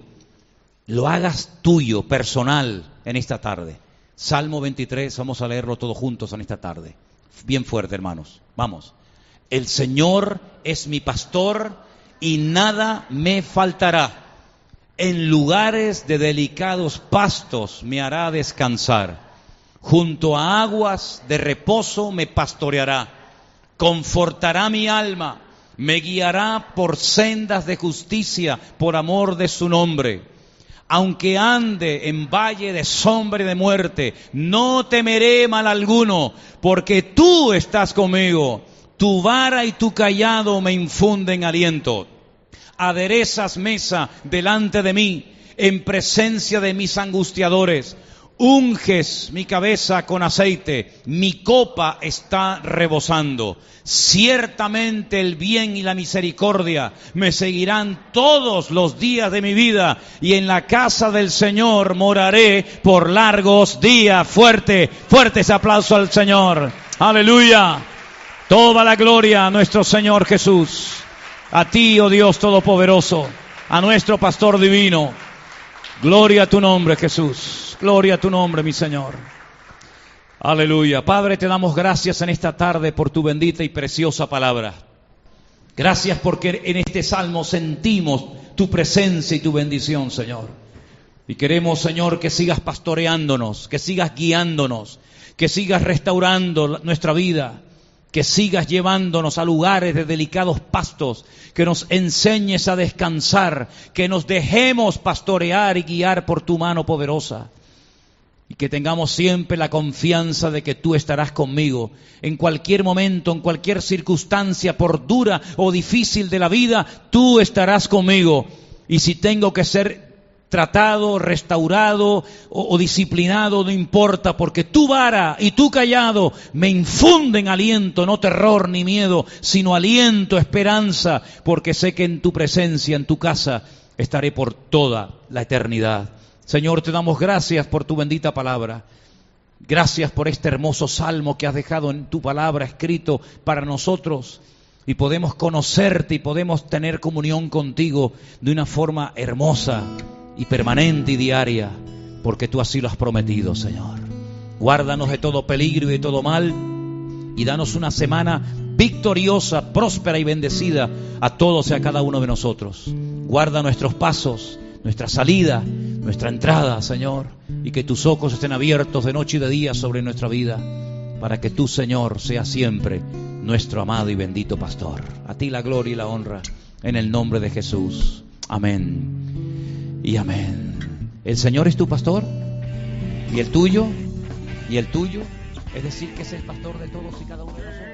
lo hagas tuyo, personal, en esta tarde. Salmo 23, vamos a leerlo todos juntos en esta tarde. Bien fuerte, hermanos. Vamos. El Señor es mi pastor y nada me faltará. En lugares de delicados pastos me hará descansar. Junto a aguas de reposo me pastoreará. Confortará mi alma. Me guiará por sendas de justicia por amor de su nombre. Aunque ande en valle de sombra y de muerte, no temeré mal alguno, porque tú estás conmigo tu vara y tu callado me infunden aliento. Aderezas mesa delante de mí en presencia de mis angustiadores. Unges mi cabeza con aceite, mi copa está rebosando. Ciertamente el bien y la misericordia me seguirán todos los días de mi vida y en la casa del Señor moraré por largos días. Fuerte, fuerte ese aplauso al Señor. Aleluya. Toda la gloria a nuestro Señor Jesús, a ti, oh Dios Todopoderoso, a nuestro Pastor Divino. Gloria a tu nombre, Jesús. Gloria a tu nombre, mi Señor. Aleluya. Padre, te damos gracias en esta tarde por tu bendita y preciosa palabra. Gracias porque en este salmo sentimos tu presencia y tu bendición, Señor. Y queremos, Señor, que sigas pastoreándonos, que sigas guiándonos, que sigas restaurando nuestra vida que sigas llevándonos a lugares de delicados pastos, que nos enseñes a descansar, que nos dejemos pastorear y guiar por tu mano poderosa. Y que tengamos siempre la confianza de que tú estarás conmigo en cualquier momento, en cualquier circunstancia, por dura o difícil de la vida, tú estarás conmigo. Y si tengo que ser tratado, restaurado o, disciplinado, no importa, porque tu vara y tu callado me infunden aliento, no terror ni miedo, sino aliento, esperanza, porque sé que en tu presencia, en tu casa, estaré por toda la eternidad. Señor, te damos gracias por tu bendita palabra. Gracias por este hermoso salmo que has dejado en tu palabra escrito para nosotros y podemos conocerte y podemos tener comunión contigo de una forma hermosa y permanente y diaria, porque tú así lo has prometido, Señor. Guárdanos de todo peligro y de todo mal y danos una semana victoriosa, próspera y bendecida a todos y a cada uno de nosotros. Guarda nuestros pasos, nuestra salida, nuestra entrada, Señor, y que tus ojos estén abiertos de noche y de día sobre nuestra vida, para que tú, Señor, seas siempre nuestro amado y bendito pastor. A ti la gloria y la honra, en el nombre de Jesús. Amén y amén. El Señor es tu pastor y el tuyo y el tuyo, es decir, que es el pastor de todos y cada uno de nosotros.